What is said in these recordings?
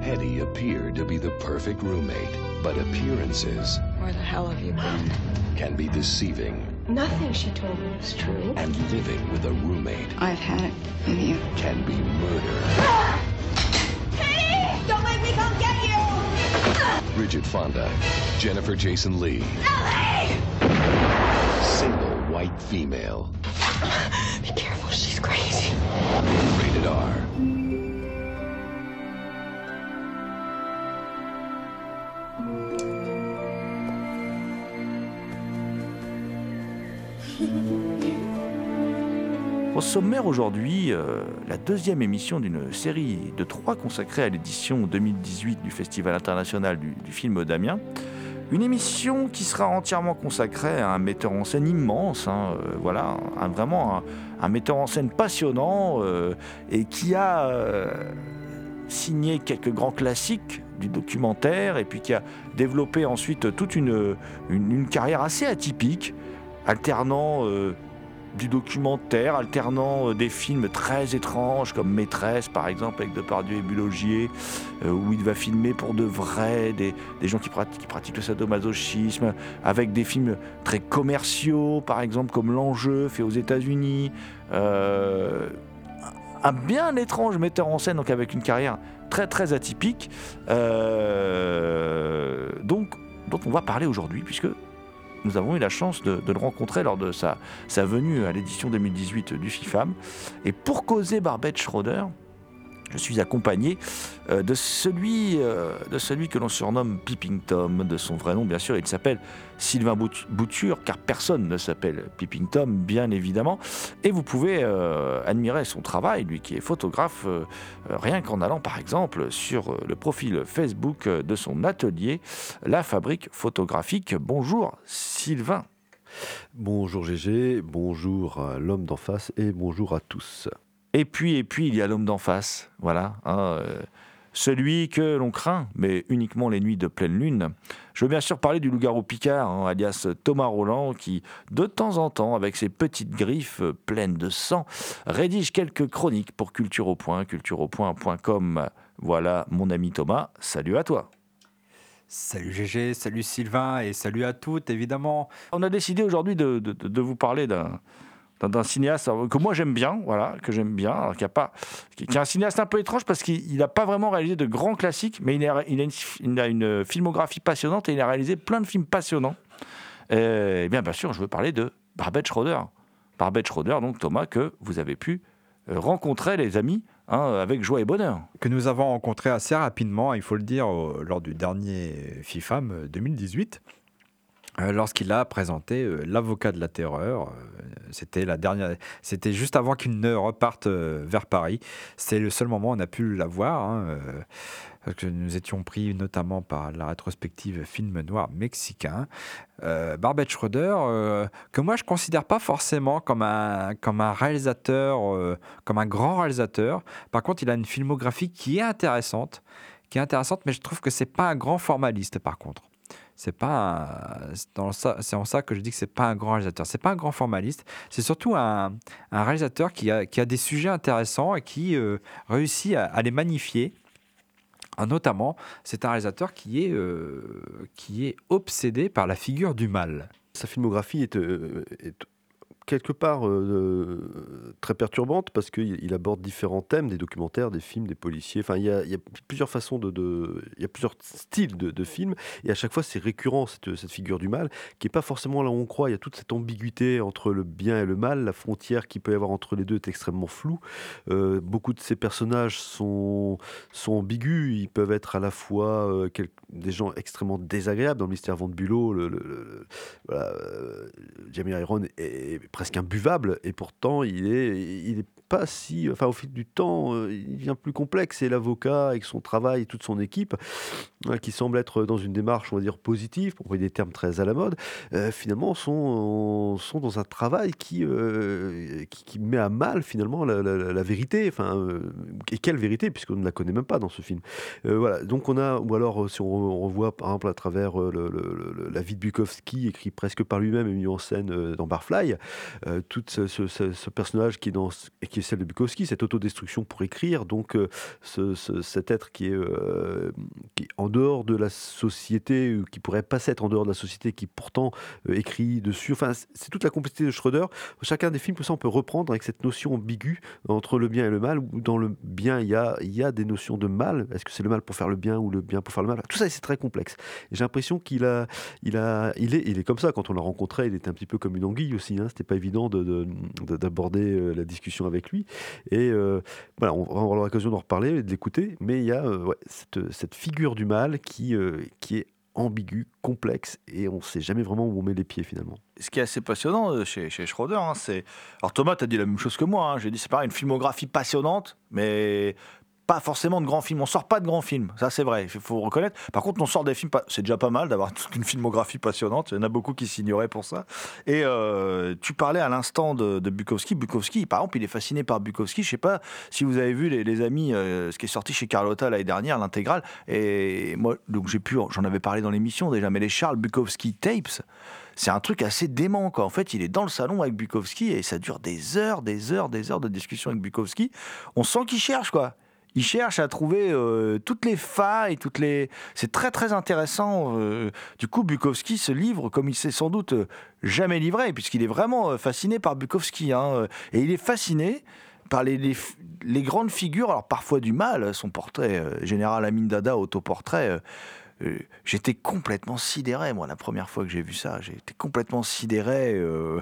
Hetty appeared to be the perfect roommate, but appearances Where the hell have you been? can be deceiving, Nothing she told me was true. and living with a roommate I've had it with you. can be murder. Hey! Don't make me come get you! Bridget Fonda, Jennifer Jason Lee, single white female, Be careful, she's crazy. rated R. Au sommaire aujourd'hui, euh, la deuxième émission d'une série de trois consacrée à l'édition 2018 du Festival international du, film d'Amiens. Une émission qui sera entièrement consacrée à un metteur en scène immense, hein, euh, voilà, vraiment un, metteur en scène passionnant euh, et qui a signé quelques grands classiques du documentaire et puis qui a développé ensuite toute une, une- carrière assez atypique, alternant du documentaire, alternant euh, des films très étranges comme Maîtresse par exemple avec Depardieu et Bulogier, euh, où il va filmer pour de vrai des, gens qui pratiquent, le sadomasochisme, avec des films très commerciaux par exemple comme L'Enjeu fait aux États-Unis. Euh, un bien étrange metteur en scène, donc avec une carrière très très atypique, donc, dont on va parler aujourd'hui, puisque nous avons eu la chance de, le rencontrer lors de sa, sa venue à l'édition 2018 du FIFAM. Et pour causer Barbette Schroeder, je suis accompagné euh, de, celui, euh, de celui que l'on surnomme Peeping Tom, de son vrai nom bien sûr, il s'appelle Sylvain Bout- Bouture, car personne ne s'appelle Peeping Tom, bien évidemment. Et vous pouvez euh, admirer son travail, lui qui est photographe, rien qu'en allant par exemple sur le profil Facebook de son atelier, La Fabrique Photographique. Bonjour Sylvain. Bonjour GG, bonjour l'homme d'en face et bonjour à tous. Et puis, et puis, il y a l'homme d'en face, voilà. hein, euh, celui que l'on craint, mais uniquement les nuits de pleine lune. Je veux bien sûr parler du loup-garou Picard, hein, alias Thomas Roland, qui, de temps en temps, avec ses petites griffes euh, pleines de sang, rédige quelques chroniques pour Culture au Point, cultureaupoint.com. Voilà, mon ami Thomas, salut à toi. Salut GG, salut Sylvain et salut à toutes évidemment. On a décidé aujourd'hui de, de- de- de vous parler d'un d'un- cinéaste alors, que moi j'aime bien, voilà, que j'aime bien, alors qui, a pas, qui est un cinéaste un peu étrange parce qu'il n'a pas vraiment réalisé de grands classiques, mais il a, il a une, il a une filmographie passionnante et il a réalisé plein de films passionnants. Et, bien, bien sûr, je veux parler de Barbette Schroeder. Barbette Schroeder, donc Thomas, que vous avez pu euh, rencontrer, les amis, hein, avec joie et bonheur. Que nous avons rencontré assez rapidement, il faut le dire, lors du dernier FIFAM euh, 2018. Euh, Lorsqu'il a présenté euh, l'avocat de la terreur, Euh, c'était la dernière, c'était juste avant qu'il ne reparte vers Paris. C'est le seul moment où on a pu la voir, hein, parce que nous étions pris notamment par la rétrospective film noir mexicain. Barbette Schroeder, que moi je considère pas forcément comme un, comme un réalisateur, comme un grand réalisateur. Par contre, il a une filmographie qui est intéressante, qui est intéressante, mais je trouve que c'est pas un grand formaliste par contre. C'est pas c'est en ça que je dis que c'est pas un grand réalisateur. C'est pas un grand formaliste. C'est surtout un, réalisateur qui a, des sujets intéressants et qui euh, réussit à, les magnifier. Ah, Notamment, c'est un réalisateur qui est, euh, qui est obsédé par la figure du mal. Sa filmographie est, euh, est quelque part euh, très perturbante parce qu'il il aborde différents thèmes, des documentaires, des films, des policiers. Enfin, il y a, plusieurs façons de, il y a plusieurs styles de, films et à chaque fois c'est récurrent cette, figure du mal qui est pas forcément là où on croit. Il y a toute cette ambiguïté entre le bien et le mal, la frontière qui peut y avoir entre les deux est extrêmement floue. Euh, beaucoup de ces personnages sont ambigus. Ils peuvent être à la fois euh, des gens extrêmement désagréables dans le mystère Van. Le, le- euh, Jamie Iron est presque imbuvable et pourtant il est, il est pas si, enfin au fil du temps, euh, il devient plus complexe. Et l'avocat avec son travail et toute son équipe, euh, qui semble être dans une démarche, on va dire positive, pour employer des termes très à la mode, euh, finalement sont, sont dans un travail qui, euh, qui, met à mal finalement la, vérité, enfin et quelle vérité puisqu'on ne la connaît même pas dans ce film. Voilà, donc on a, ou alors si on re- on revoit par exemple à travers la vie de Bukowski, écrit presque par lui-même et mis en scène dans Barfly, euh, tout ce, personnage qui est, dans, qui est celle de Bukowski, cette autodestruction pour écrire, donc euh, ce- ce- cet être qui est, euh, qui en dehors de la société, qui pourrait pas s'être en dehors de la société, qui pourtant écrit dessus. Enfin, c'est toute la complexité de Schroeder. Chacun des films, ça, on peut reprendre avec cette notion ambiguë entre le bien et le mal, où dans le bien, il y a, y a des notions de mal. Est-ce que c'est le mal pour faire le bien ou le bien pour faire le mal? Tout ça, c'est très complexe. J'ai l'impression qu'il a, il a, il est, il est comme ça. Quand on l'a rencontré, il était un petit peu comme une anguille aussi. Hein. Pas évident de- de- de- d'aborder euh, la discussion avec lui. Et euh, voilà, on va avoir l'occasion d'en reparler et de l'écouter. Mais il y a euh, cette, cette figure du mal qui, qui est ambiguë, complexe, et on ne sait jamais vraiment où on met les pieds finalement. ce qui est assez passionnant chez, chez Schroeder, hein, c'est. Alors Thomas, tu as dit la même chose que moi. hein. J'ai dit c'est pareil, une filmographie passionnante, mais pas forcément de grands films. On sort pas de grands films, ça c'est vrai, il faut reconnaître. Par contre, on sort des films, c'est déjà pas mal d'avoir toute une filmographie passionnante. Il y en a beaucoup qui s'ignoraient pour ça. Et euh, tu parlais à l'instant de, Bukowski. Bukowski, par exemple, il est fasciné par Bukowski. Je sais pas si vous avez vu les, les amis, euh, ce qui est sorti chez Carlotta l'année dernière, l'intégrale. Et moi, donc j'ai pu, j'en avais parlé dans l'émission déjà, mais les Charles Bukowski tapes. C'est un truc assez dément, quoi. En fait, il est dans le salon avec Bukowski et ça dure des heures, des heures, des heures de discussion avec Bukowski. On sent qu'il cherche, quoi. Il cherche à trouver euh, toutes les failles, toutes les. C'est très très intéressant. euh. Du coup, Bukowski se livre comme il s'est sans doute euh, jamais livré, puisqu'il est vraiment fasciné par Bukowski. hein. Et il est fasciné par les, grandes figures, alors parfois du mal, son portrait, Général Amin Dada, autoportrait. Euh, J'étais complètement sidéré, moi, la première fois que j'ai vu ça. Été complètement sidéré. euh,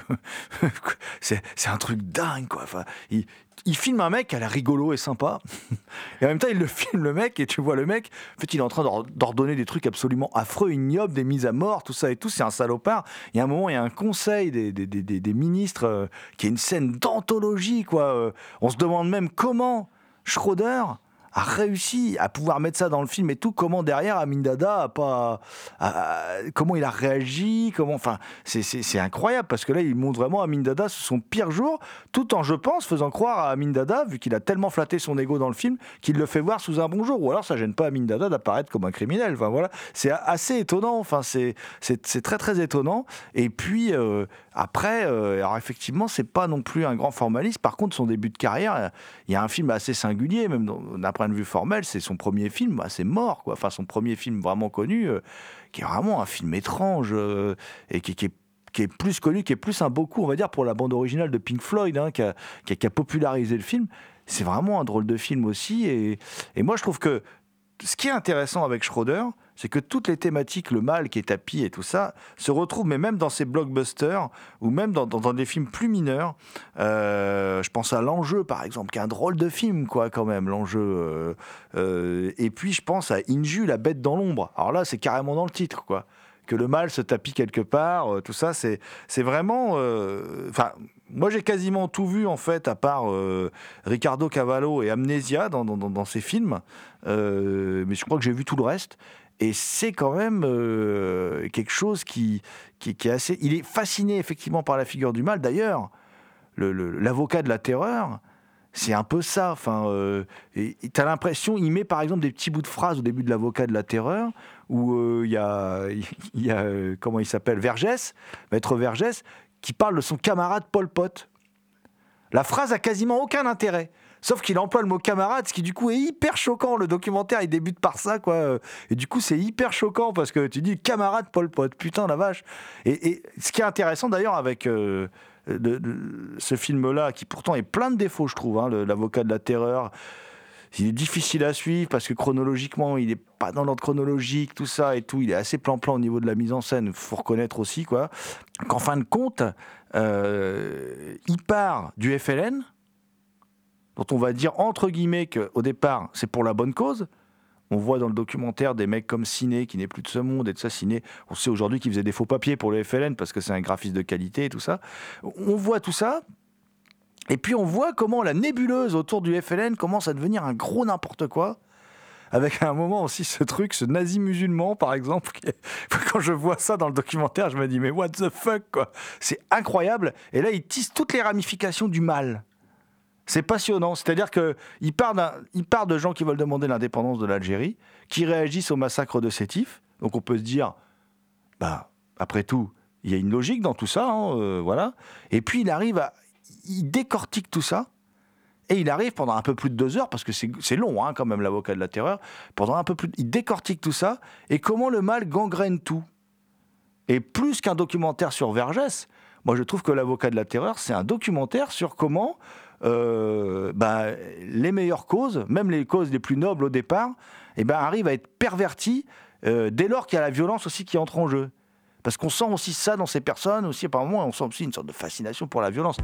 c'est un truc dingue, quoi. Il, il filme un mec qui a l'air rigolo et sympa. Et en même temps, il le filme, le mec, et tu vois le mec, en fait, il est en train d'or- d'ordonner des trucs absolument affreux, ignobles, des mises à mort, tout ça et tout. C'est un salopard. Il y a un moment, il y a un conseil des, ministres euh, qui est une scène d'anthologie, quoi. On se demande même comment Schroeder a réussi à pouvoir mettre ça dans le film et tout, comment derrière Amin Dada a pas, comment il a réagi, comment, enfin, c'est- incroyable parce que là, il montre vraiment Amin Dada son pire jour, tout en, je pense, faisant croire à Amin Dada, vu qu'il a tellement flatté son ego dans le film, qu'il le fait voir sous un bon jour. Ou alors, ça gêne pas Amin Dada d'apparaître comme un criminel. Enfin voilà, c'est assez étonnant. Enfin, c'est très très étonnant. Et puis euh, après, euh, alors effectivement, c'est pas non plus un grand formaliste. Par contre, son début de carrière, euh, il y a un film assez singulier, même d'un vue formel, c'est son premier film, bah, c'est mort, quoi. Enfin, son premier film vraiment connu, euh, qui est vraiment un film étrange euh, et qui, est plus connu, qui est plus un beaucoup, on va dire, pour la bande originale de Pink Floyd, hein, qui, a, popularisé le film. C'est vraiment un drôle de film aussi. Et moi, je trouve que ce qui est intéressant avec Schroeder, c'est que toutes les thématiques, le mal qui est tapis et tout ça, se retrouvent, mais même dans ces blockbusters, ou même dans, des films plus mineurs. Euh, je pense à L'Enjeu, par exemple, qui est un drôle de film, quoi, quand même, L'Enjeu. euh, euh, et puis, je pense à Inju, La bête dans l'ombre. Alors là, c'est carrément dans le titre, quoi. Que le mal se tapit quelque part, tout ça, c'est vraiment. Enfin, moi, j'ai quasiment tout vu, en fait, à part euh, Ricardo Cavallo et Amnesia dans, dans, ces films. Euh, mais je crois que j'ai vu tout le reste. Et c'est quand même euh, quelque chose qui, est assez. Il est fasciné effectivement par la figure du mal. D'ailleurs, le- le- l'avocat de la terreur, c'est un peu ça. Enfin, euh, et tu as l'impression, il met par exemple des petits bouts de phrases au début de l'avocat de la terreur, où il y a, comment il s'appelle, Vergès, maître Vergès, qui parle de son camarade Pol Pot. La phrase a quasiment aucun intérêt. Sauf qu'il emploie le mot camarade, ce qui du coup est hyper choquant. Le documentaire, il débute par ça, quoi. Et du coup, c'est hyper choquant parce que tu dis camarade Paul Pot, putain la vache. Et, ce qui est intéressant d'ailleurs avec euh, ce film-là, qui pourtant est plein de défauts, je trouve, hein, l'avocat de la terreur. Il est difficile à suivre parce que chronologiquement, il n'est pas dans l'ordre chronologique, tout ça et tout. Il est assez plan-plan au niveau de la mise en scène, faut reconnaître aussi, quoi. Qu'en fin de compte, euh, il part du FLN, dont on va dire entre guillemets qu'au départ, c'est pour la bonne cause. On voit dans le documentaire des mecs comme Ciné, qui n'est plus de ce monde, et de ça, Ciné, on sait aujourd'hui qu'il faisait des faux papiers pour le FLN parce que c'est un graphiste de qualité et tout ça. On voit tout ça, et puis on voit comment la nébuleuse autour du FLN commence à devenir un gros n'importe quoi. Avec à un moment aussi ce truc, ce nazi musulman par exemple. Quand je vois ça dans le documentaire, je me dis mais what the fuck quoi. C'est incroyable. Et là, il tisse toutes les ramifications du mal. C'est passionnant. C'est-à-dire qu'il part, part de gens qui veulent demander l'indépendance de l'Algérie, qui réagissent au massacre de Sétif. Donc on peut se dire, bah, après tout, il y a une logique dans tout ça, hein, euh, voilà. Et puis il arrive à, il décortique tout ça, et il arrive pendant un peu plus de deux heures, parce que c'est long hein, quand même l'avocat de la terreur, pendant un peu plus, il décortique tout ça, et comment le mal gangrène tout. Et plus qu'un documentaire sur Vergès, moi je trouve que l'avocat de la terreur, c'est un documentaire sur comment euh, bah, les meilleures causes, même les causes les plus nobles au départ, eh ben, arrivent à être perverties euh, dès lors qu'il y a la violence aussi qui entre en jeu. Parce qu'on sent aussi ça dans ces personnes, aussi par moments, on sent aussi une sorte de fascination pour la violence.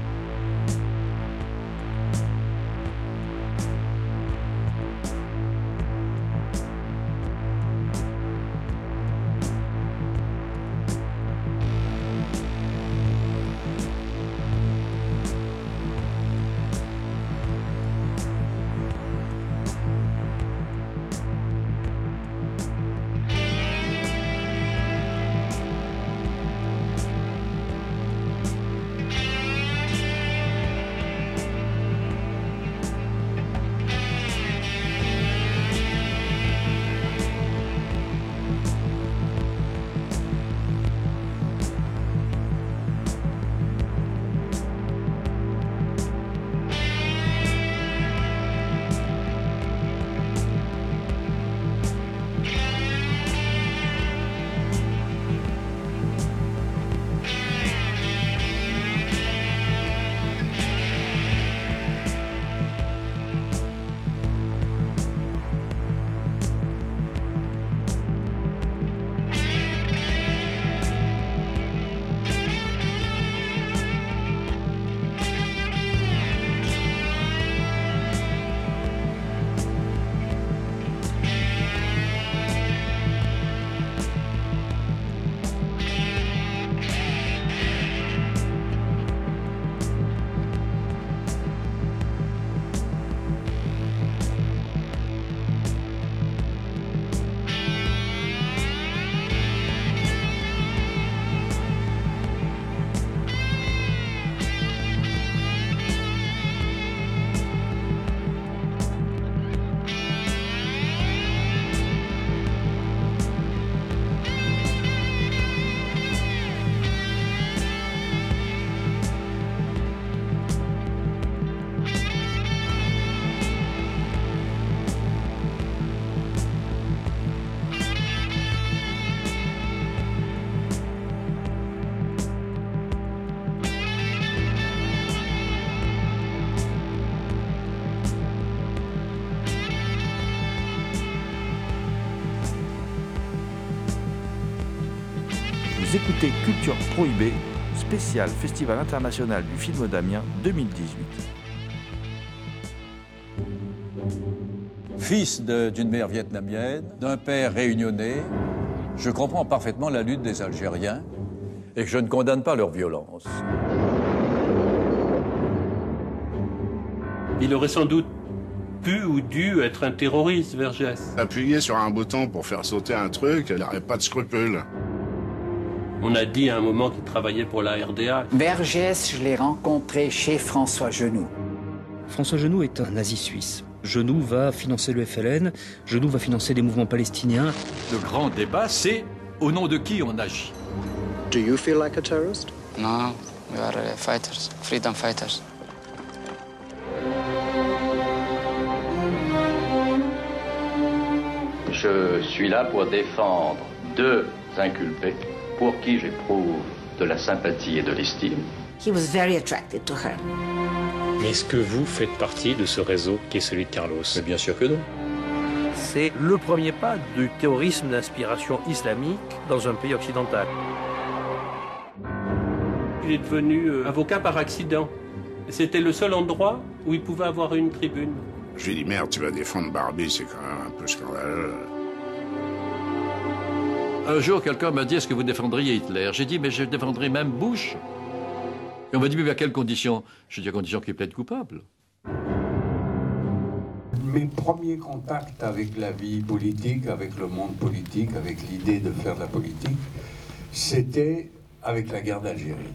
Culture Prohibée, spécial Festival international du film d'Amiens 2018. Fils d'une mère vietnamienne, d'un père réunionnais, je comprends parfaitement la lutte des Algériens et je ne condamne pas leur violence. Il aurait sans doute pu ou dû être un terroriste, Vergès. Appuyer sur un bouton pour faire sauter un truc, elle n'aurait pas de scrupules. On a dit à un moment qu'il travaillait pour la RDA. Vergès, je l'ai rencontré chez François Genoux. François Genoux est un nazi suisse. Genoux va financer le FLN, Genoux va financer les mouvements palestiniens. Le grand débat, c'est au nom de qui on agit? Do you feel like a terrorist? No, we are uh, fighters, freedom fighters. Je suis là pour défendre deux inculpés pour qui j'éprouve de la sympathie et de l'estime. He was very attracted to her. Mais est-ce que vous faites partie de ce réseau qui est celui de Carlos? Mais bien sûr que non. C'est le premier pas du terrorisme d'inspiration islamique dans un pays occidental. Il est devenu euh, avocat par accident. C'était le seul endroit où il pouvait avoir une tribune. Je lui ai dit, merde, tu vas défendre Barbie, c'est quand même un peu scandaleux. Un jour, quelqu'un m'a dit Est-ce que vous défendriez Hitler? J'ai dit Mais je défendrai même Bush. Et on m'a dit Mais à quelles conditions? J'ai dit À condition qu'il plaide coupable. Mes premiers contacts avec la vie politique, avec le monde politique, avec l'idée de faire de la politique, c'était avec la guerre d'Algérie.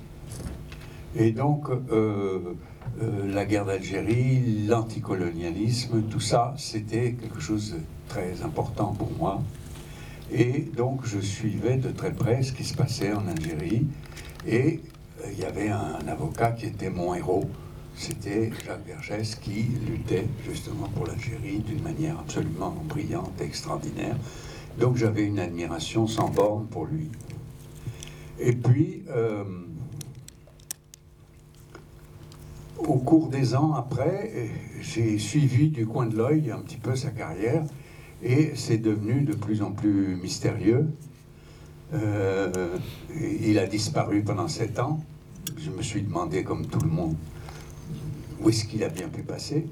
Et donc, euh, euh, la guerre d'Algérie, l'anticolonialisme, tout ça, c'était quelque chose de très important pour moi. Et donc, je suivais de très près ce qui se passait en Algérie. Et euh, il y avait un, avocat qui était mon héros. C'était Jacques Vergès qui luttait justement pour l'Algérie d'une manière absolument brillante extraordinaire. Donc, j'avais une admiration sans borne pour lui. Et puis, euh, au cours des ans après, j'ai suivi du coin de l'œil un petit peu sa carrière et c'est devenu de plus en plus mystérieux. Euh, il a disparu pendant sept ans. Je me suis demandé, comme tout le monde, où est-ce qu'il a bien pu passer.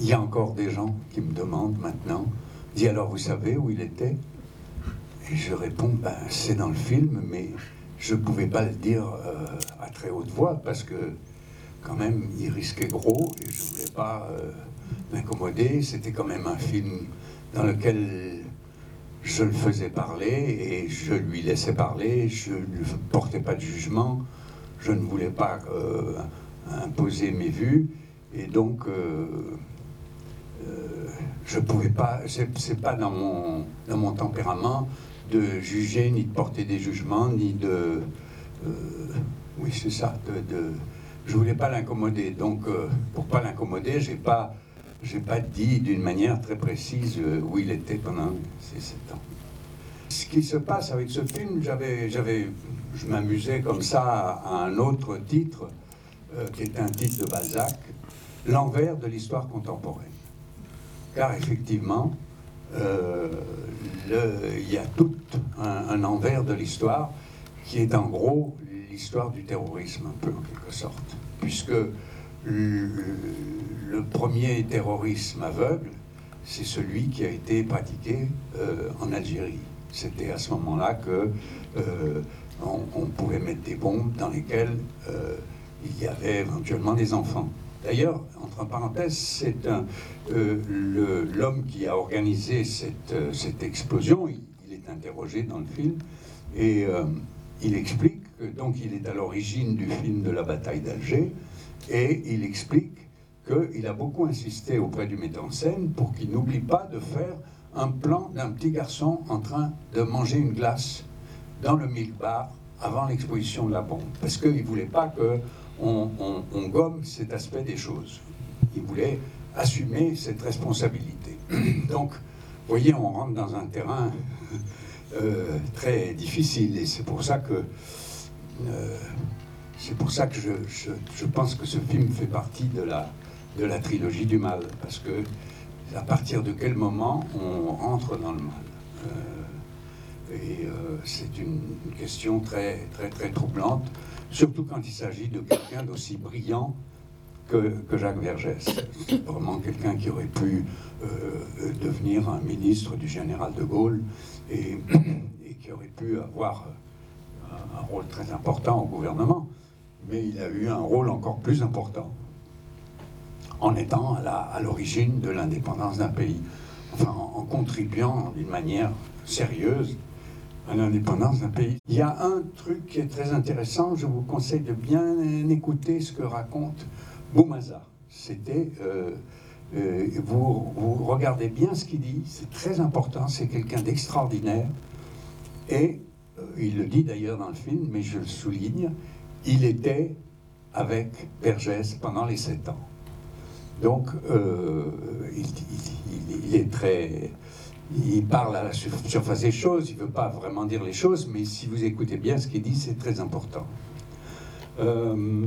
Il y a encore des gens qui me demandent maintenant, dis alors vous savez où il était? Et je réponds, ben, c'est dans le film, mais je ne pouvais pas le dire euh, à très haute voix parce que quand même il risquait gros et je ne voulais pas euh, m'incommoder. C'était quand même un film dans lequel je le faisais parler et je lui laissais parler, je ne portais pas de jugement, je ne voulais pas euh, imposer mes vues et donc euh, euh, je pouvais pas, c'est pas dans mon, dans mon tempérament de juger, ni de porter des jugements, ni de. euh, oui, c'est ça. De, de- je voulais pas l'incommoder. Donc, euh, pour pas l'incommoder, j'ai pas, j'ai pas dit d'une manière très précise euh, où il était pendant ces sept ans. Ce qui se passe avec ce film, j'avais, j'avais, je m'amusais comme ça à un autre titre, euh, qui est un titre de Balzac, L'envers de l'histoire contemporaine. Car effectivement, euh, il y a tout un, un envers de l'histoire qui est en gros l'histoire du terrorisme, un peu en quelque sorte. Puisque le, le premier terrorisme aveugle, c'est celui qui a été pratiqué euh, en Algérie. C'était à ce moment-là que euh, on, pouvait mettre des bombes dans lesquelles euh, il y avait éventuellement des enfants. D'ailleurs, entre parenthèses, c'est euh, l'homme qui a organisé cette, euh, explosion, il, il est interrogé dans le film, et euh, il explique que donc il est à l'origine du film de la bataille d'Alger, et il explique qu'il a beaucoup insisté auprès du metteur en scène pour qu'il n'oublie pas de faire un plan d'un petit garçon en train de manger une glace dans le milk bar avant l'exposition de la bombe. Parce qu'il ne voulait pas que on, on- on gomme cet aspect des choses. Il voulait assumer cette responsabilité. Donc, vous voyez, on rentre dans un terrain euh, très difficile et c'est pour ça que euh, c'est pour ça que je, je- pense que ce film fait partie de la, de la trilogie du mal, parce que à partir de quel moment on rentre dans le mal Euh, Et euh, c'est une, question très, très, très troublante, surtout quand il s'agit de quelqu'un d'aussi brillant que, que Jacques Vergès. C'est vraiment quelqu'un qui aurait pu euh, devenir un ministre du général de Gaulle et, et qui aurait pu avoir un rôle très important au gouvernement, mais il a eu un rôle encore plus important en étant à l'origine de l'indépendance d'un pays, enfin en, en contribuant d'une manière sérieuse à l'indépendance d'un pays. Il y a un truc qui est très intéressant, je vous conseille de bien écouter ce que raconte Boumaza. C'était, euh, euh, vous, vous regardez bien ce qu'il dit, c'est très important, c'est quelqu'un d'extraordinaire. Et euh, il le dit d'ailleurs dans le film, mais je le souligne, il était avec Vergès pendant les sept ans. Donc, euh, il, est très, il parle à la sur- surface des choses, il ne veut pas vraiment dire les choses, mais si vous écoutez bien ce qu'il dit, c'est très important. Euh,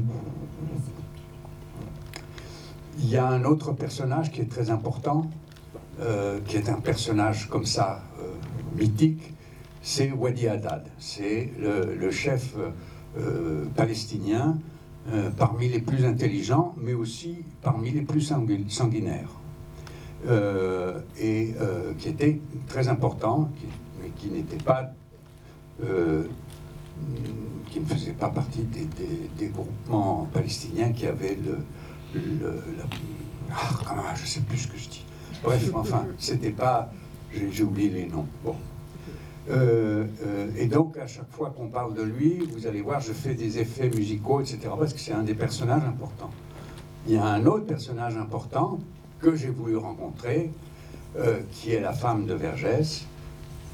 il y a un autre personnage qui est très important, euh, qui est un personnage comme ça, mythique, c'est Wadi Haddad. C'est le chef euh, palestinien euh, parmi les plus intelligents, mais aussi parmi les plus sangu- sanguinaires. Euh, et qui était très important, mais qui n'était pas, qui ne faisait pas partie des, groupements palestiniens qui avaient le, le- la- ah, je sais plus ce que je dis. Bref, enfin, c'était pas, j'ai oublié les noms. Bon. Euh, euh, et donc, à chaque fois qu'on parle de lui, vous allez voir, je fais des effets musicaux, etc., parce que c'est un des personnages importants. Il y a un autre personnage important que j'ai voulu rencontrer, euh, qui est la femme de Vergès,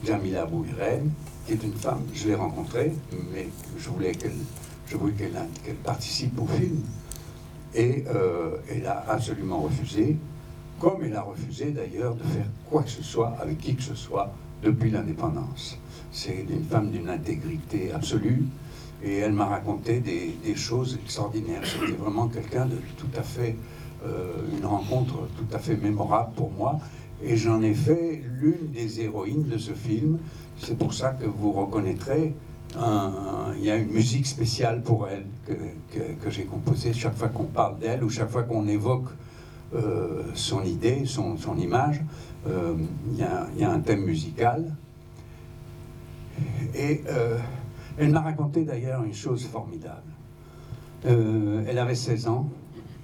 Jamila Bouhiren, qui est une femme, je l'ai rencontrée, mais je voulais qu'elle qu'elle participe au film. Et elle a absolument refusé, comme elle a refusé d'ailleurs de faire quoi que ce soit avec qui que ce soit depuis l'indépendance. C'est une femme d'une intégrité absolue et elle m'a raconté des, choses extraordinaires. C'était vraiment quelqu'un de tout à fait, euh, une rencontre tout à fait mémorable pour moi. Et j'en ai fait l'une des héroïnes de ce film. C'est pour ça que vous reconnaîtrez, il y a une musique spéciale pour elle que, que- que j'ai composée chaque fois qu'on parle d'elle ou chaque fois qu'on évoque euh, son idée, son, son image. Euh, Il y, a- un thème musical. Et euh, elle m'a raconté d'ailleurs une chose formidable. Euh, elle avait 16 ans,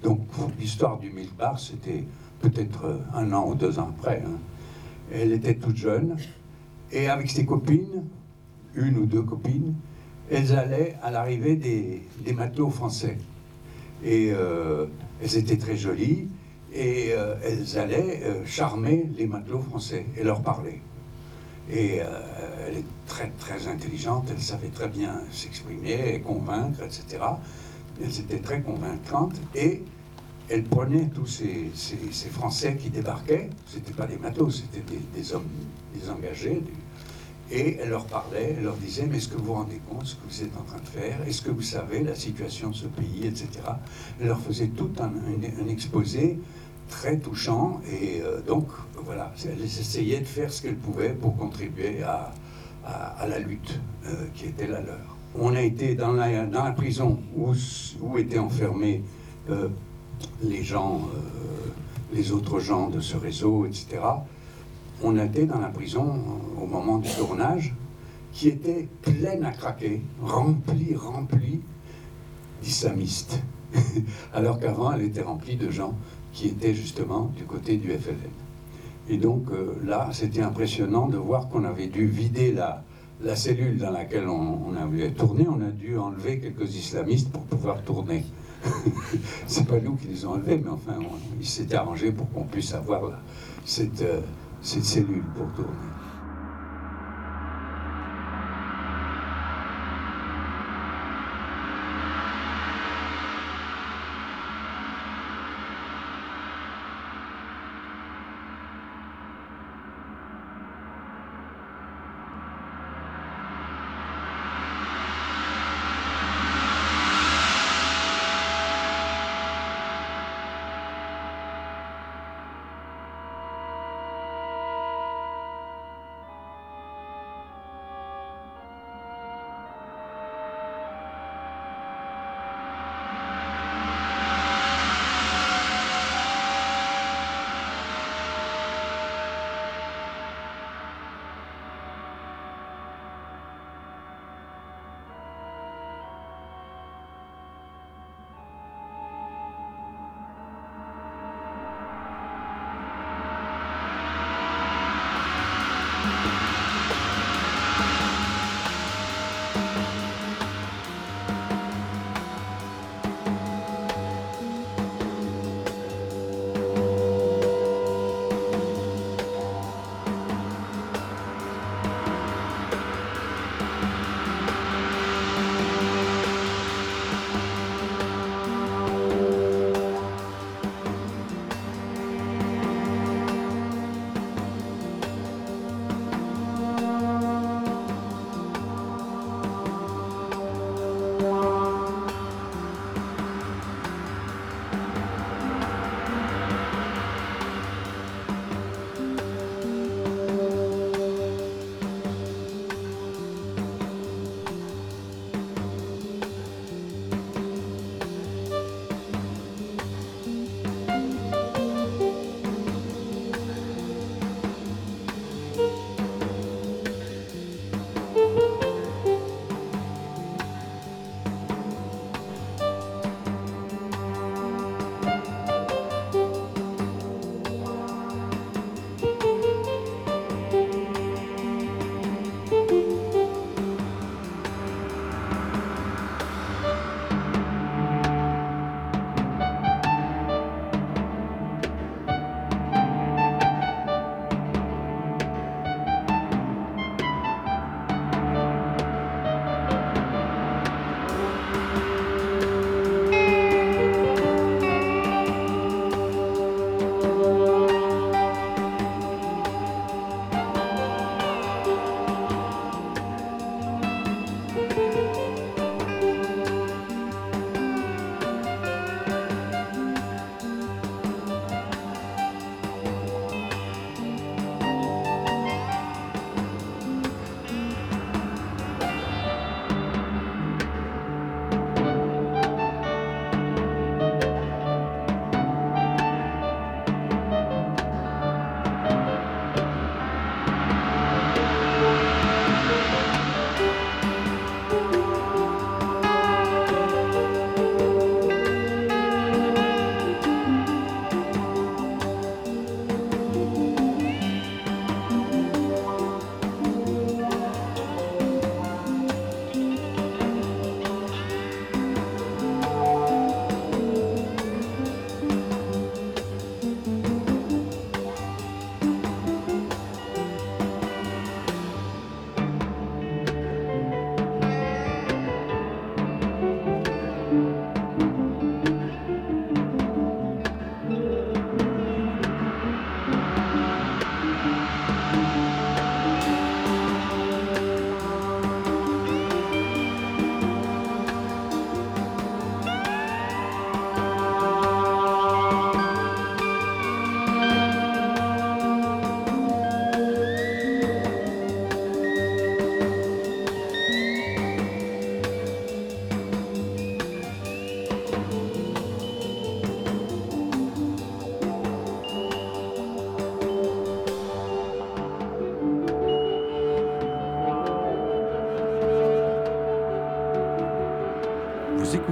donc l'histoire du Milk Bar, c'était peut-être un an ou deux ans après. hein. Elle était toute jeune, et avec ses copines, une ou deux copines, elles allaient à l'arrivée des, des matelots français. Et elles étaient très jolies, et euh, elles allaient euh, charmer les matelots français et leur parler. Et euh, elle est très très intelligente, elle savait très bien s'exprimer et convaincre, etc. Elles étaient très convaincantes et elle prenait tous ces, ces- Français qui débarquaient, c'était pas des matelots, c'était des, hommes, des engagés, et elle leur parlait, elle leur disait, mais est-ce que vous vous rendez compte ce que vous êtes en train de faire? Est-ce que vous savez la situation de ce pays, etc. Elle leur faisait tout un exposé très touchant, et euh, donc voilà, elles essayaient de faire ce qu'elles pouvaient pour contribuer à, à- la lutte euh, qui était la leur. On a été dans la, dans la prison où, où étaient enfermés euh, les gens, les autres gens de ce réseau, etc. On a été dans la prison au moment du tournage qui était pleine à craquer, remplie, remplie d'islamistes. Alors qu'avant, elle était remplie de gens qui étaient justement du côté du FLN. Et donc euh, là, c'était impressionnant de voir qu'on avait dû vider la, la cellule dans laquelle on, on avait tourné. On a dû enlever quelques islamistes pour pouvoir tourner. C'est pas nous qui les ont enlevés, mais enfin, ils s'étaient arrangés pour qu'on puisse avoir cette, euh, cette cellule pour tourner.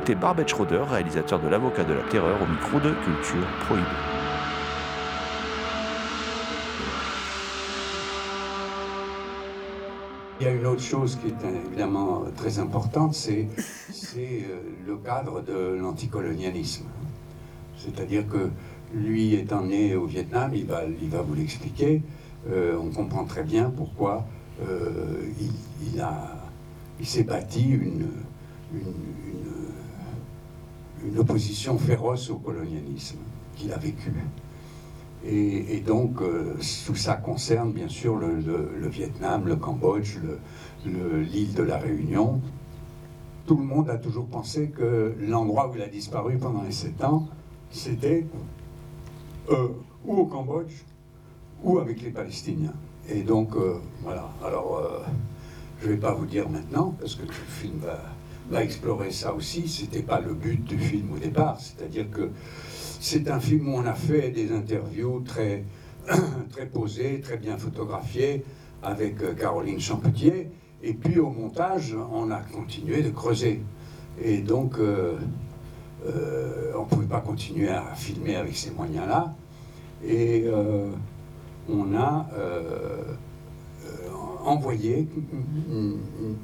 Vous écoutez Barbet Schroeder, réalisateur de L'Avocat de la Terreur, au micro de Culture Prohibée. Il y a une autre chose qui est évidemment très importante, c'est euh, le cadre de l'anticolonialisme. C'est-à-dire que lui étant né au Vietnam, il va, vous l'expliquer, euh, on comprend très bien pourquoi euh, il, s'est bâti une- une opposition féroce au colonialisme qu'il a vécu. Et, donc, euh, tout ça concerne bien sûr le, Vietnam, le Cambodge, le- le- l'île de la Réunion. Tout le monde a toujours pensé que l'endroit où il a disparu pendant les sept ans, c'était euh, ou au Cambodge ou avec les Palestiniens. Et donc, euh, voilà. Alors, je ne vais pas vous dire maintenant, parce que le film va, va explorer ça aussi. Ce n'était pas le but du film au départ. C'est-à-dire que c'est un film où on a fait des interviews très, très posées, très bien photographiées, avec euh, Caroline Champetier. Et puis au montage, on a continué de creuser. Et donc, euh, euh, on ne pouvait pas continuer à filmer avec ces moyens-là. Et on a envoyé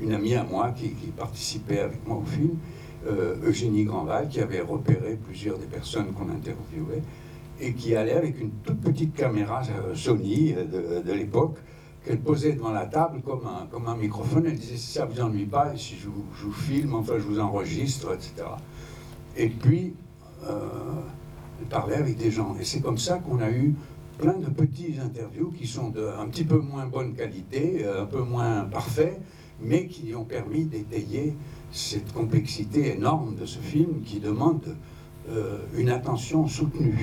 une, amie à moi qui, participait avec moi au film, euh, Eugénie Grandval, qui avait repéré plusieurs des personnes qu'on interviewait et qui allait avec une toute petite caméra euh, Sony euh, de, l'époque qu'elle posait devant la table comme un, comme un microphone. Elle disait si ça vous ennuie pas, si je vous, filme, enfin je vous enregistre, etc. Et puis, elle parlait avec des gens. Et c'est comme ça qu'on a eu plein de petites interviews qui sont de un petit peu moins bonne qualité, euh, un peu moins parfaits, mais qui ont permis d'étayer cette complexité énorme de ce film qui demande euh, une attention soutenue.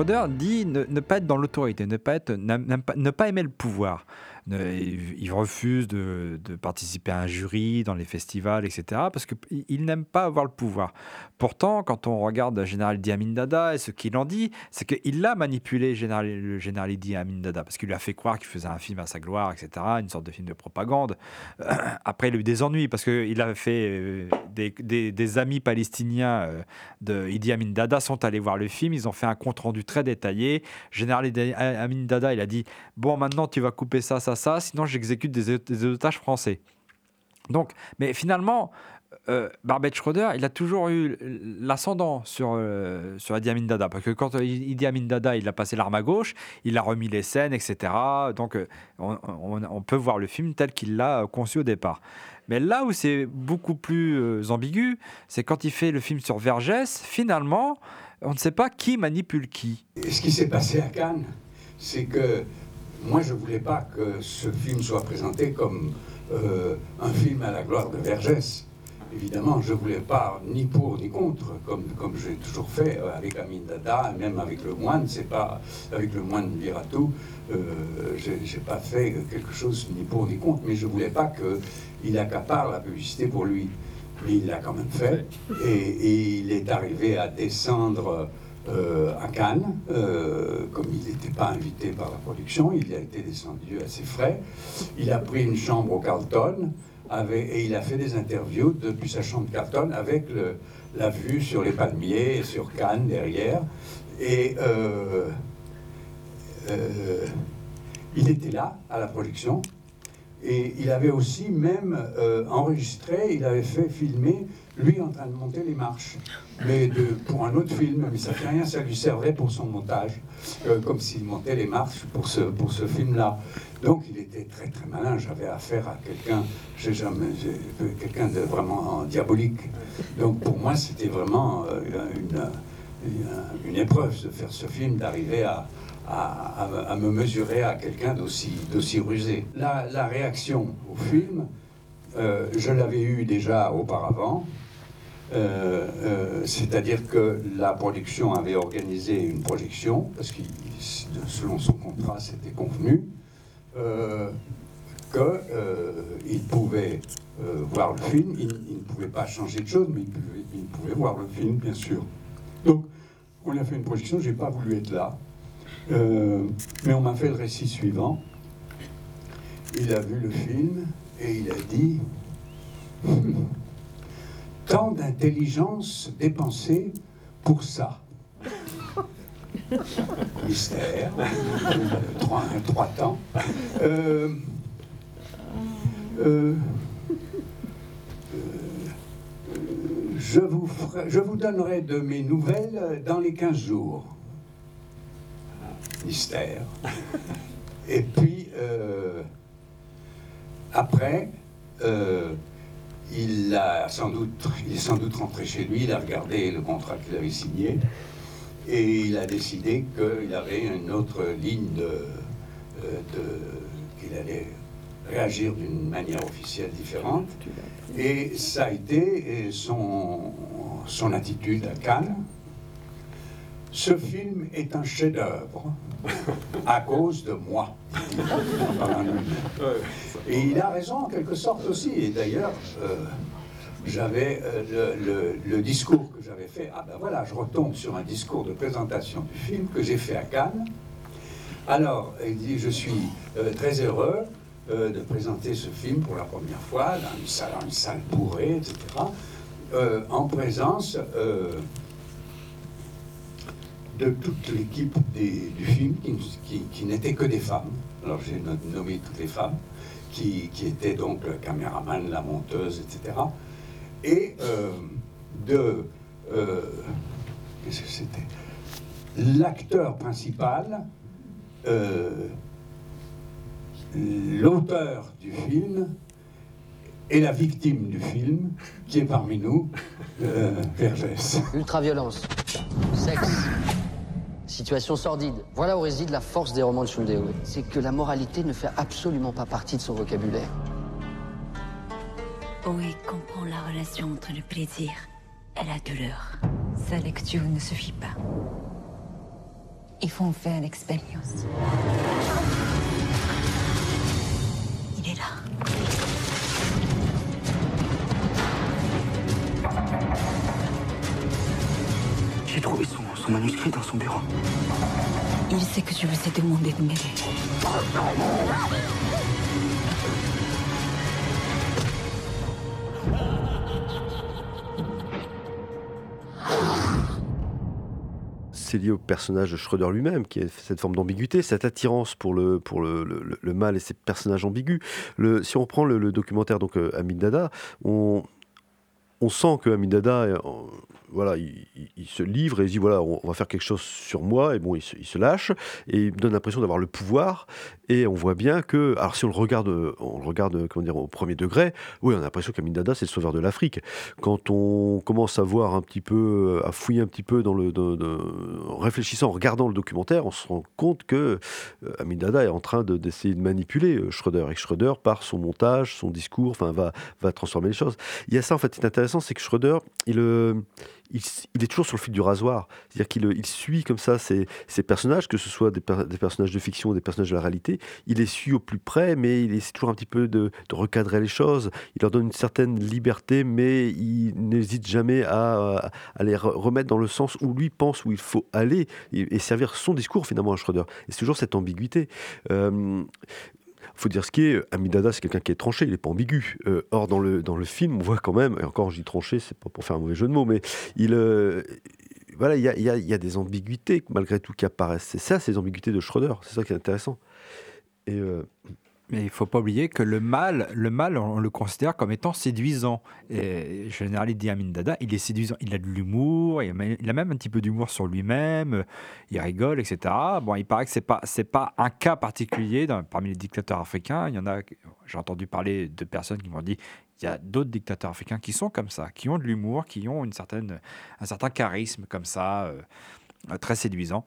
Schroeder dit ne, pas être dans l'autorité, ne pas aimer le pouvoir. Ne- il il refuse de, participer à un jury dans les festivals, etc. Parce qu'il il n'aime pas avoir le pouvoir. Pourtant, quand on regarde le général Idi Amin Dada et ce qu'il en dit, c'est qu'il a manipulé général- le général Idi Amin Dada parce qu'il lui a fait croire qu'il faisait un film à sa gloire, etc. Une sorte de film de propagande. Après, il a eu des ennuis parce qu'il avait fait des amis palestiniens euh, de Idi Amin Dada sont allés voir le film. Ils ont fait un compte rendu très détaillé. Général Idi Amin Dada, il a dit Bon, maintenant tu vas couper ça, ça, ça, sinon j'exécute des, otages français. Donc, mais finalement, euh, Barbet Schroeder, il a toujours eu l'ascendant sur, euh, sur Idi Amin Dada. Parce que quand euh, Idi Amin Dada, il a passé l'arme à gauche, il a remis les scènes, etc. Donc, euh, on, on- peut voir le film tel qu'il l'a euh, conçu au départ. Mais là où c'est beaucoup plus ambigu, c'est quand il fait le film sur Vergès, finalement, on ne sait pas qui manipule qui. Et ce qui s'est passé à Cannes, c'est que moi, je ne voulais pas que ce film soit présenté comme euh, un film à la gloire de Vergès. Évidemment, je ne voulais pas ni pour ni contre, comme, comme j'ai toujours fait euh, avec Amin Dada, même avec le moine. C'est pas avec le moine Viratou, euh, j'ai j'ai pas fait quelque chose ni pour ni contre, mais je ne voulais pas qu'il accapare la publicité pour lui. Mais il l'a quand même fait, et il est arrivé à descendre euh, à Cannes, euh, comme il n'était pas invité par la production, il a été descendu à ses frais. Il a pris une chambre au Carlton avec- et il a fait des interviews depuis sa chambre Carlton avec la vue sur les palmiers, sur Cannes derrière. Et euh, il était là à la production. Et il avait aussi même enregistré, il avait fait filmer lui en train de monter les marches, mais pour un autre film, mais ça fait rien, ça lui servait pour son montage, euh, comme s'il montait les marches pour ce, pour ce film-là. Donc il était très très malin, j'avais affaire à quelqu'un, j'ai jamais, quelqu'un de vraiment diabolique. Donc pour moi c'était vraiment euh, une, une, épreuve de faire ce film, d'arriver à, à, me mesurer à quelqu'un d'aussi, d'aussi rusé. La, la réaction au film, euh, je l'avais eu déjà auparavant. Euh, euh, C'est-à-dire que la production avait organisé une projection, parce que selon son contrat, c'était convenu, euh, qu'il pouvait euh, voir le film. Il, ne pouvait pas changer de chose, mais il pouvait, pouvait voir le film, bien sûr. Donc, on a fait une projection, j'ai pas voulu être là. Mais on m'a fait le récit suivant. Il a vu le film et il a dit Tant d'intelligence dépensée pour ça. Mystère, trois, trois temps. Euh, euh, je, vous je vous donnerai de mes nouvelles dans les 15 jours mystère. Et puis, euh, après, euh, il, a sans doute, il est sans doute rentré chez lui, il a regardé le contrat qu'il avait signé, et il a décidé qu'il avait une autre ligne de, euh, de- qu'il allait réagir d'une manière officielle différente. Et ça a été son, son attitude à Cannes. Ce film est un chef-d'œuvre à cause de moi. Et il a raison en quelque sorte aussi. Et d'ailleurs, euh, j'avais euh, le, le- le discours que j'avais fait. Ah ben voilà, je retombe sur un discours de présentation du film que j'ai fait à Cannes. Alors, il dit Je suis euh, très heureux de présenter ce film pour la première fois dans une salle, dans une salle bourrée, etc. en présence. De toute l'équipe du film qui, n'étaient que des femmes. Alors j'ai no- nommé toutes les femmes qui, qui étaient donc le caméraman, la monteuse, etc. Et euh, de euh, qu'est-ce que c'était? L'acteur principal, euh, l'auteur du film et la victime du film qui est parmi nous, euh, Vergès. Ultraviolence, sexe, situation sordide. Voilà où réside la force des romans de Shundeo. C'est que la moralité ne fait absolument pas partie de son vocabulaire. Oui, comprend la relation entre le plaisir et la douleur. Sa lecture ne suffit pas. Il faut en faire l'expérience. Il est là. J'ai trouvé son, son manuscrit dans son bureau. Il sait que je vous ai demandé de m'aider. c'est lié au personnage de Schroeder lui-même, qui a cette forme d'ambiguïté, cette attirance pour le, pour le, le, le mal et ses personnages ambigus. Le, si on prend le, le documentaire donc euh, Amin Dada, on, on sent que Amin Dada, euh, voilà, il, se livre et il dit voilà, on, va faire quelque chose sur moi. Et bon, il se, lâche et il donne l'impression d'avoir le pouvoir. Et on voit bien que, alors si on le regarde, on le regarde comment dire, au premier degré, oui, on a l'impression qu'Amin Dada c'est le sauveur de l'Afrique. Quand on commence à voir un petit peu, à fouiller un petit peu dans le, de, en réfléchissant, en regardant le documentaire, on se rend compte que euh, Amin Dada est en train d'essayer de, de, manipuler euh, Schroeder et Schroeder par son montage, son discours, enfin va va transformer les choses. Il y a ça en fait, c'est intéressant, c'est que Schroeder, il euh, il, est toujours sur le fil du rasoir. C'est-à-dire qu'il il suit comme ça ces personnages, que ce soit des, per, des, personnages de fiction ou des personnages de la réalité. Il les suit au plus près, mais il essaie toujours un petit peu de, recadrer les choses. Il leur donne une certaine liberté, mais il n'hésite jamais à, à, les remettre dans le sens où lui pense où il faut aller et, servir son discours finalement à Schroeder. Et c'est toujours cette ambiguïté. Euh, faut dire ce qui est, Amidada, c'est quelqu'un qui est tranché, il n'est pas ambigu. Euh, or, dans le, film, on voit quand même, et encore je dis tranché, c'est pas pour faire un mauvais jeu de mots, mais il. Euh, voilà, il y a, des ambiguïtés malgré tout qui apparaissent. C'est ça, ces ambiguïtés de Schroeder. C'est ça qui est intéressant. Euh, mais il ne faut pas oublier que le mal, le mal, on le considère comme étant séduisant. Et général Idi Amin Dada, il est séduisant. Il a de l'humour, il a même un petit peu d'humour sur lui-même, il rigole, etc. Bon, il paraît que ce n'est pas, pas un cas particulier parmi les dictateurs africains. Il y en a, j'ai entendu parler de personnes qui m'ont dit il y a d'autres dictateurs africains qui sont comme ça, qui ont de l'humour, qui ont une certaine, un certain charisme comme ça, euh, très séduisant.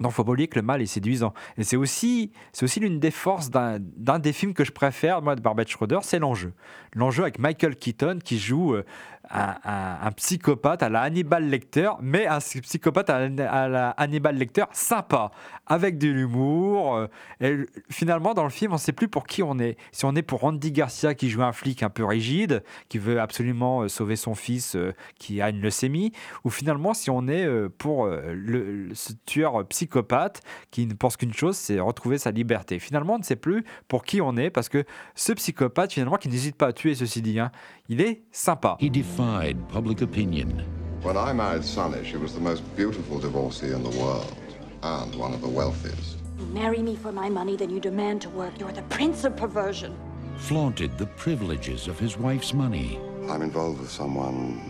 Donc, faut pas oublier que le mal est séduisant. Et c'est aussi, l'une des forces d'un, d'un des films que je préfère, moi, de Barbet Schroeder, c'est l'enjeu. L'enjeu avec Michael Keaton qui joue euh, un, psychopathe à la Hannibal Lecter, mais un psychopathe à, la Hannibal Lecter sympa, avec de l'humour. Euh, et finalement, dans le film, on ne sait plus pour qui on est. Si on est pour Andy Garcia qui joue un flic un peu rigide, qui veut absolument euh, sauver son fils qui a une leucémie, ou finalement si on est pour le, ce tueur psychopathe qui ne pense qu'une chose, c'est retrouver sa liberté. Finalement, on ne sait plus pour qui on est, parce que ce psychopathe, finalement, qui n'hésite pas à tuer, ceci dit, hein, il est sympa. He defied public opinion. When I married Sonny, she was the most beautiful divorcee in the world, and one of the wealthiest. You marry me for my money, then you demand to work. You're the prince of perversion. Flaunted the privileges of his wife's money. I'm involved with someone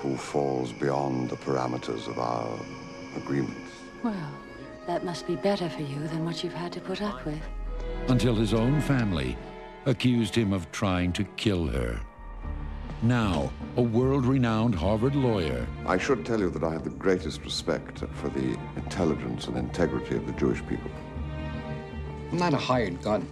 who falls beyond the parameters of our agreements. Well, that must be better for you than what you've had to put up with. Until his own family accused him of trying to kill her. Now, a world renowned Harvard lawyer. I should tell you that I have the greatest respect for the intelligence and integrity of the Jewish people. I'm not a hired gun.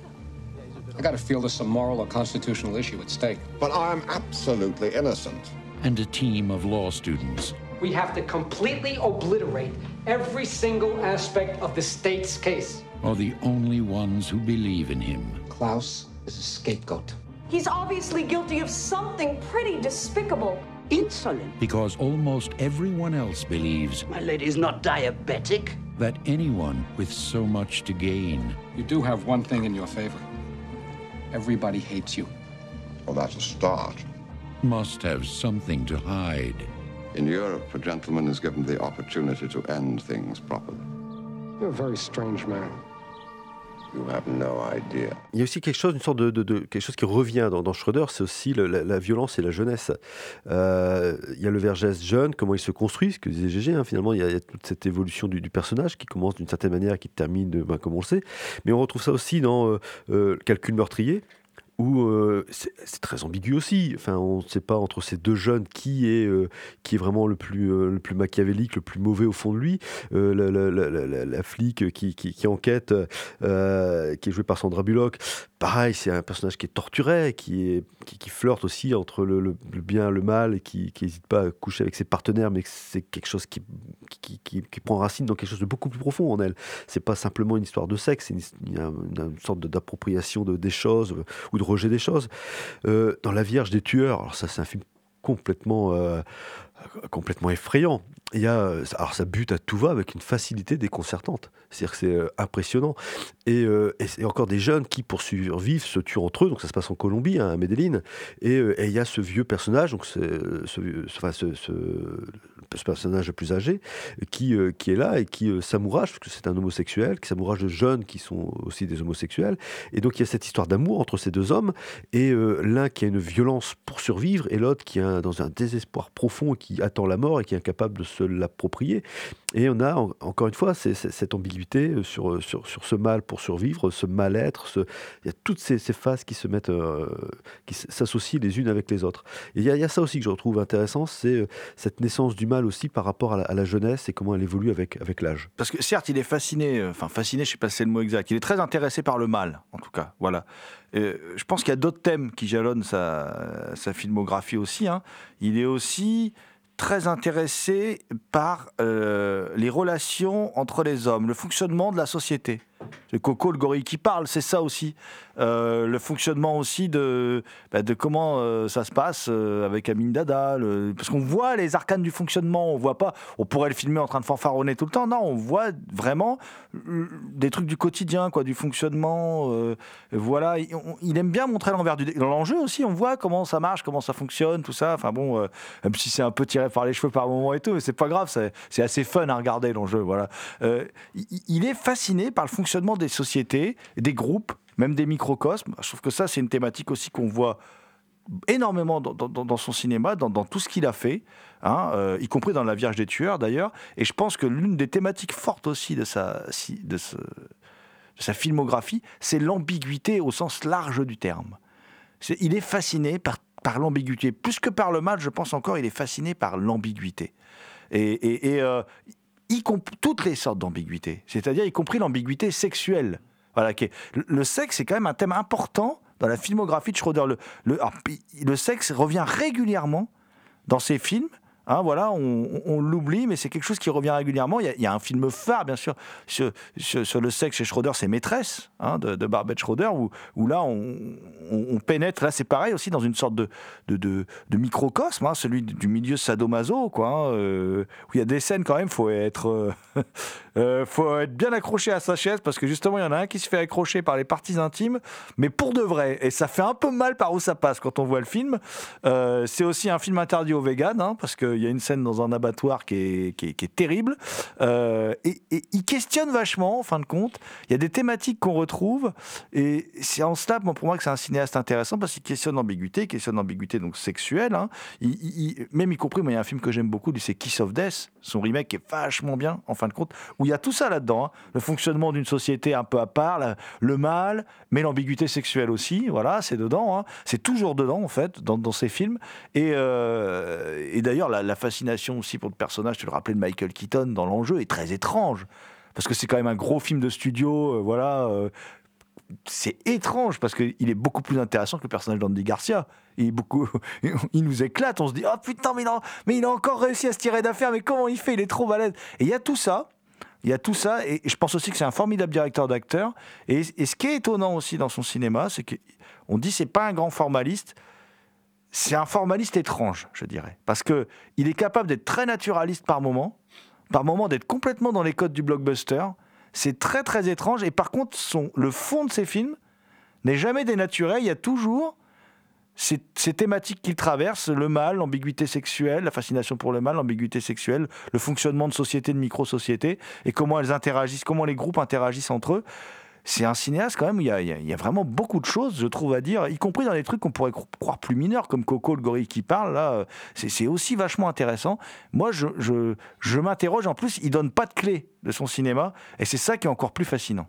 I gotta feel there's some moral or constitutional issue at stake. But I'm absolutely innocent. And a team of law students. We have to completely obliterate every single aspect of the state's case. Are the only ones who believe in him. Klaus is a scapegoat. He's obviously guilty of something pretty despicable. Insolent. Because almost everyone else believes. My lady's not diabetic. That anyone with so much to gain. You do have one thing in your favor. Everybody hates you. Well, that's a start. Must have something to hide. In Europe, a gentleman is given the opportunity to end things properly. You're a very strange man. Il y a aussi quelque chose, une sorte de, quelque chose qui revient dans, dans Schroeder, c'est aussi la, violence et la jeunesse. Euh, il y a le Vergès jeune, comment il se construit, ce que disait Gégé, hein, finalement, il y, a, toute cette évolution du, personnage qui commence d'une certaine manière qui termine, ben, comme on le sait. Mais on retrouve ça aussi dans euh, euh, Calcul meurtrier, où euh, c'est très ambigu aussi. Enfin, on ne sait pas entre ces deux jeunes qui est, euh, qui est vraiment le plus, euh, le plus machiavélique, le plus mauvais au fond de lui. La, flic qui, enquête, qui est jouée par Sandra Bullock, pareil, c'est un personnage qui est torturé, qui, flirte aussi entre le, bien et le mal, et qui n'hésite pas à coucher avec ses partenaires, mais c'est quelque chose qui, qui, prend racine dans quelque chose de beaucoup plus profond en elle. C'est pas simplement une histoire de sexe, c'est une, une, sorte d'appropriation de, des choses ou de rejet des choses. Euh, dans La Vierge des tueurs, alors ça c'est un film complètement, euh, complètement effrayant. Il y a, euh, alors ça bute à tout va avec une facilité déconcertante. C'est-à-dire que c'est euh, impressionnant. Et, euh, et c'est encore des jeunes qui, pour survivre, se tuent entre eux. Donc ça se passe en Colombie, hein, à Medellín. Et il y a ce vieux personnage, donc ce, enfin, ce, personnage plus âgé, qui, qui est là et qui s'amourage, parce que c'est un homosexuel, qui s'amourage de jeunes qui sont aussi des homosexuels. Et donc il y a cette histoire d'amour entre ces deux hommes, et l'un qui a une violence pour survivre, et l'autre qui est dans un désespoir profond, qui attend la mort et qui est incapable de se l'approprier. Et on a en- encore une fois cette ambiguïté euh, sur, euh, sur, sur ce mal pour survivre, ce mal-être, il y a toutes ces, phases qui se mettent, euh, qui s'associent les unes avec les autres. Et il y, a- ça aussi que je trouve intéressant, c'est cette naissance du mal aussi par rapport à la, jeunesse et comment elle évolue avec, avec l'âge. Parce que certes, il est fasciné, enfin fasciné, je sais pas si c'est le mot exact, il est très intéressé par le mal, en tout cas. Voilà. Je pense qu'il y a d'autres thèmes qui jalonnent sa, sa filmographie aussi. hein. Il est aussi très intéressé par euh, les relations entre les hommes, le fonctionnement de la société. C'est Coco, le gorille qui parle, c'est ça aussi. Euh, le fonctionnement aussi de, bah, de comment euh, ça se passe euh, avec Amin Dada. parce qu'on voit les arcanes du fonctionnement, on voit pas. On pourrait le filmer en train de fanfaronner tout le temps. Non, on voit vraiment des trucs du quotidien, quoi, du fonctionnement. voilà, il, aime bien montrer l'envers du Dans l'enjeu aussi, on voit comment ça marche, comment ça fonctionne, tout ça. Enfin bon, même si c'est un peu tiré par les cheveux par moment et tout, mais c'est pas grave, c'est assez fun à regarder l'enjeu. Voilà. Il, il est fasciné par le fonctionnement des sociétés, des groupes, même des microcosmes. Je trouve que ça, c'est une thématique aussi qu'on voit énormément dans, son cinéma, dans, tout ce qu'il a fait, hein, euh, y compris dans La Vierge des Tueurs d'ailleurs. Et je pense que l'une des thématiques fortes aussi de sa, de sa filmographie, c'est l'ambiguïté au sens large du terme. Il est fasciné par, l'ambiguïté. Plus que par le mal, je pense encore, il est fasciné par l'ambiguïté. Et- et, euh, y toutes les sortes d'ambiguïté, c'est-à-dire y compris l'ambiguïté sexuelle. Voilà, est- le, sexe, c'est quand même un thème important dans la filmographie de Schroeder. Le, le, le sexe revient régulièrement dans ses films. Hein, voilà, on, l'oublie, mais c'est quelque chose qui revient régulièrement. Il y a, un film phare, bien sûr, sur, le sexe chez Schroeder, c'est Maîtresse, hein, de, Barbette Schroeder, où, là, on, pénètre, là, c'est pareil aussi, dans une sorte de, microcosme, hein, celui du milieu sadomaso, quoi, euh, où il y a des scènes quand même, faut être, euh, euh, faut être bien accroché à sa chaise, parce que justement, il y en a un qui se fait accrocher par les parties intimes, mais pour de vrai, et ça fait un peu mal par où ça passe quand on voit le film. C'est aussi un film interdit aux véganes, parce qu'il y a une scène dans un abattoir qui est, qui est- qui est terrible. Euh, et, il questionne vachement, en fin de compte. Il y a des thématiques qu'on retrouve. Et c'est en cela, pour moi, que c'est un cinéaste intéressant, parce qu'il questionne l'ambiguïté, il questionne l'ambiguïté donc sexuelle. hein. Il- il- il- même y compris, moi, il y a un film que j'aime beaucoup, c'est Kiss of Death, son remake qui est vachement bien, en fin de compte, où il y a tout ça là-dedans. hein. Le fonctionnement d'une société un peu à part, le mal, mais l'ambiguïté sexuelle aussi. Voilà, c'est dedans. hein. C'est toujours dedans, en fait, dans, dans ces films. Et, euh, et d'ailleurs, la, la fascination aussi pour le personnage, tu le rappelais, de Michael Keaton dans l'enjeu, est très étrange. Parce que c'est quand même un gros film de studio, euh, voilà. euh, c'est étrange parce qu'il est beaucoup plus intéressant que le personnage d'Andy Garcia. Il, est beaucoup, il nous éclate, on se dit Oh putain, mais il, a, mais il a encore réussi à se tirer d'affaire, mais comment il fait Il est trop balèze. Et il y a tout ça. Il y a tout ça, et je pense aussi que c'est un formidable directeur d'acteur. Et, et ce qui est étonnant aussi dans son cinéma, c'est qu'on dit c'est pas un grand formaliste, c'est un formaliste étrange, je dirais. Parce que il est capable d'être très naturaliste par moment, par moment d'être complètement dans les codes du blockbuster. C'est très très étrange. Et par contre, son, le fond de ses films n'est jamais dénaturé. Il y a toujours ces, thématiques qu'il traverse, le mal, l'ambiguïté sexuelle, la fascination pour le mal, l'ambiguïté sexuelle, le fonctionnement de sociétés, de micro-sociétés, et comment elles interagissent, comment les groupes interagissent entre eux. C'est un cinéaste quand même, a, il y a- y a vraiment beaucoup de choses, je trouve, à dire, y compris dans des trucs qu'on pourrait cro- croire plus mineurs, comme Coco, le gorille qui parle, là, euh, c'est c'est aussi vachement intéressant. Moi, je, je, je m'interroge, en plus, il donne pas de clé de son cinéma, et c'est ça qui est encore plus fascinant.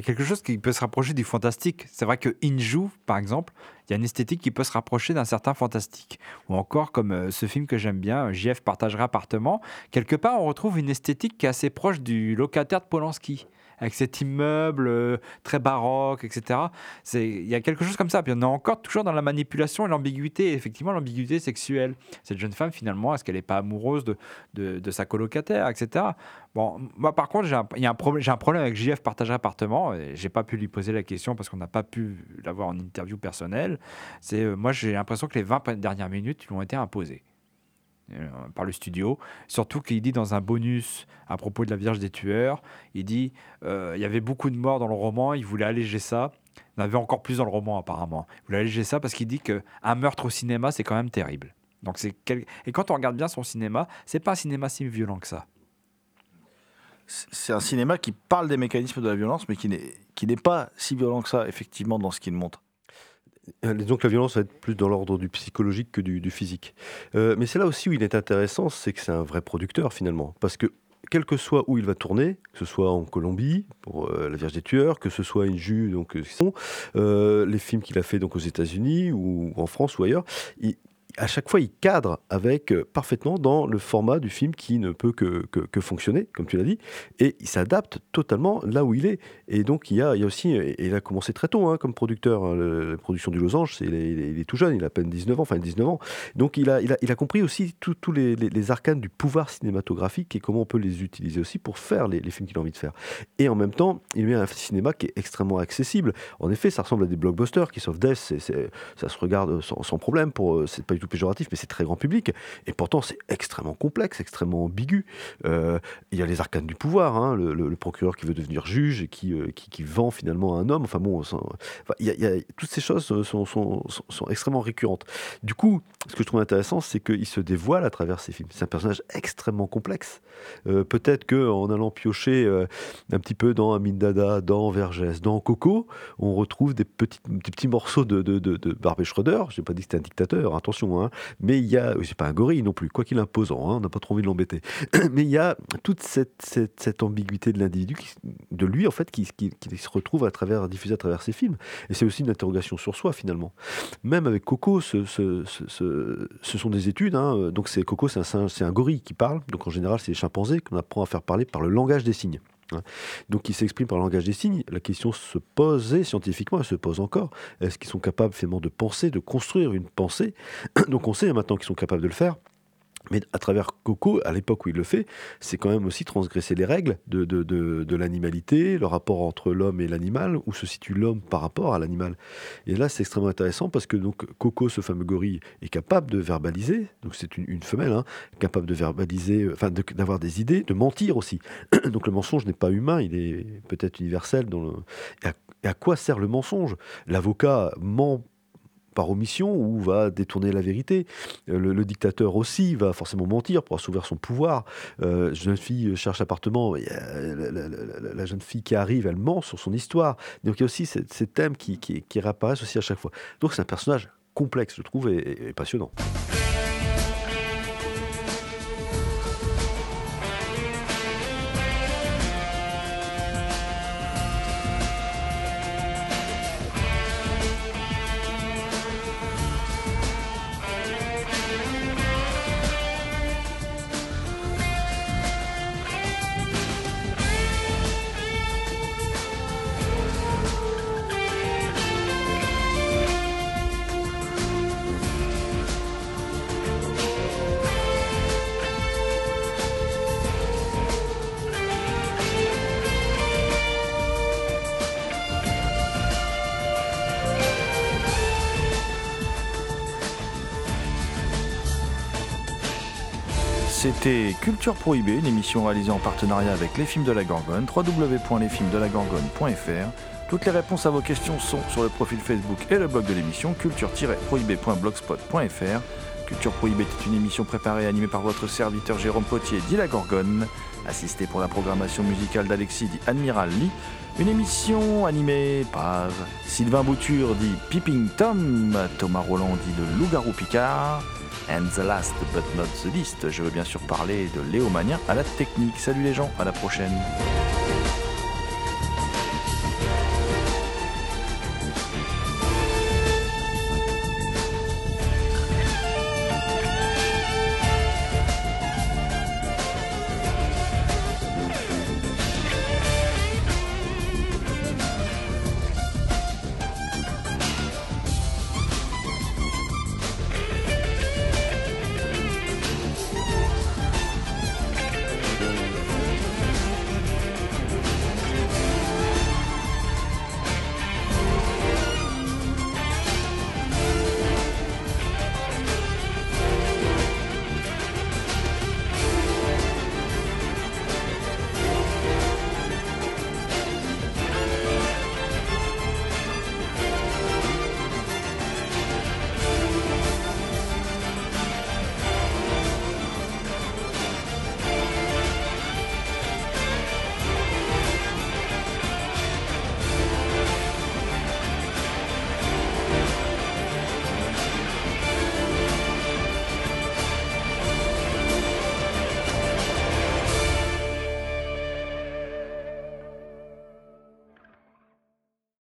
A quelque chose qui peut se rapprocher du fantastique. C'est vrai que Inju, par exemple, il y a une esthétique qui peut se rapprocher d'un certain fantastique. Ou encore, comme euh, ce film que j'aime bien, euh, JF partagerait appartement, quelque part, on retrouve une esthétique qui est assez proche du locataire de Polanski avec cet immeuble euh, très baroque, etc. Il y a quelque chose comme ça. Puis on est encore toujours dans la manipulation et l'ambiguïté, effectivement l'ambiguïté sexuelle. Cette jeune femme, finalement, est-ce qu'elle n'est pas amoureuse de, de, sa colocataire, etc. Bon, moi par contre, j'ai un, problème, j'ai un problème avec JF Partager Appartement, et j'ai pas pu lui poser la question parce qu'on n'a pas pu l'avoir en interview personnelle. C'est, euh, moi, j'ai l'impression que les 20 dernières minutes lui ont été imposées par le studio. Surtout qu'il dit dans un bonus à propos de la Vierge des Tueurs, il dit euh, il y avait beaucoup de morts dans le roman, il voulait alléger ça. Il en avait encore plus dans le roman apparemment. Il voulait alléger ça parce qu'il dit que un meurtre au cinéma c'est quand même terrible. Donc c'est quel- et quand on regarde bien son cinéma, c'est pas un cinéma si violent que ça. C'est un cinéma qui parle des mécanismes de la violence, mais qui n'est pas si violent que ça, effectivement, dans ce qu'il montre. Euh, Disons que la violence va être plus dans l'ordre du psychologique que du, physique. Euh, mais c'est là aussi où il est intéressant, c'est que c'est un vrai producteur finalement. Parce que quel que soit où il va tourner, que ce soit en Colombie pour euh, La Vierge des Tueurs, que ce soit Inju, donc les films qu'il a fait donc aux États-Unis ou en France ou ailleurs, il- à chaque fois, il cadre avec euh, parfaitement dans le format du film qui ne peut que, que, fonctionner, comme tu l'as dit, et il s'adapte totalement là où il est. Et donc, il y a, aussi, et il a commencé très tôt hein, comme producteur, hein, la production du Losange, il, est, il est- tout jeune, il a à peine 19 ans, enfin 19 ans. Donc, il a, il a, il a compris aussi tous les, les- arcanes du pouvoir cinématographique et comment on peut les utiliser aussi pour faire les, films qu'il a envie de faire. Et en même temps, il met un cinéma qui est extrêmement accessible. En effet, ça ressemble à des blockbusters qui, sauf Death, ça se regarde sans, sans problème. Pour, euh, c'est pas tout péjoratif, mais c'est très grand public. Et pourtant, c'est extrêmement complexe, extrêmement ambigu. Euh, il y a les arcanes du pouvoir, hein, le, procureur qui veut devenir juge et qui, euh, qui, vend finalement un homme. Enfin bon, il y a- toutes ces choses sont, sont, sont- extrêmement récurrentes. Du coup, ce que je trouve intéressant, c'est qu'il se dévoile à travers ces films. C'est un personnage extrêmement complexe. Euh, Peut-être qu'en allant piocher un petit peu dans Amin Dada, dans Vergès, dans Coco, on retrouve des petits, des petits morceaux de, de, de, de Barbet Schroeder. Je n'ai pas dit que c'était un dictateur, attention, hein. mais il y a, c'est pas un gorille non plus, quoi qu'il imposant, hein, on n'a pas trop envie de l'embêter. mais il y a toute cette, ambiguïté de l'individu, de lui en fait, qui, se retrouve à travers, diffusé à travers ses films. Et c'est aussi une interrogation sur soi finalement. Même avec Coco, ce, sont des études. hein. Donc c'est Coco, c'est un, un gorille qui parle. Donc en général, c'est les chimpanzés qu'on apprend à faire parler par le langage des signes. Hein. Donc il s'exprime par le langage des signes. La question se posait scientifiquement, elle se pose encore. Est-ce qu'ils sont capables finalement de penser, de construire une pensée? Donc on sait maintenant qu'ils sont capables de le faire. Mais à travers Coco, à l'époque où il le fait, c'est quand même aussi transgresser les règles de, de, de, l'animalité, le rapport entre l'homme et l'animal, où se situe l'homme par rapport à l'animal. Et là, c'est extrêmement intéressant parce que donc Coco, ce fameux gorille, est capable de verbaliser, donc c'est une, femelle, hein, capable de verbaliser, euh, enfin d'avoir des idées, de mentir aussi. donc le mensonge n'est pas humain, il est peut-être universel. Et à quoi sert le mensonge? L'avocat ment par omission ou va détourner la vérité. Euh, Le, dictateur aussi va forcément mentir pour assouvir son pouvoir. Euh, jeune fille cherche appartement, la, jeune fille qui arrive, elle ment sur son histoire. Donc il y a aussi ces, thèmes qui, réapparaissent aussi à chaque fois. Donc c'est un personnage complexe, je trouve, et passionnant. Culture Prohibée, une émission réalisée en partenariat avec Les Films de la Gorgone, www.lesfilmsdelagorgone.fr. Toutes les réponses à vos questions sont sur le profil Facebook et le blog de l'émission culture-prohibée.blogspot.fr. Culture Prohibée est une émission préparée et animée par votre serviteur Jérôme Potier, dit la Gorgone, assisté pour la programmation musicale d'Alexis, dit Admiral Lee. Une émission animée par Sylvain Bouture, dit Peeping Tom, Thomas Roland, dit le Loup-garou Picard, and the last but not the least, je veux bien sûr parler de Léo Mania à la technique. Salut les gens, à la prochaine.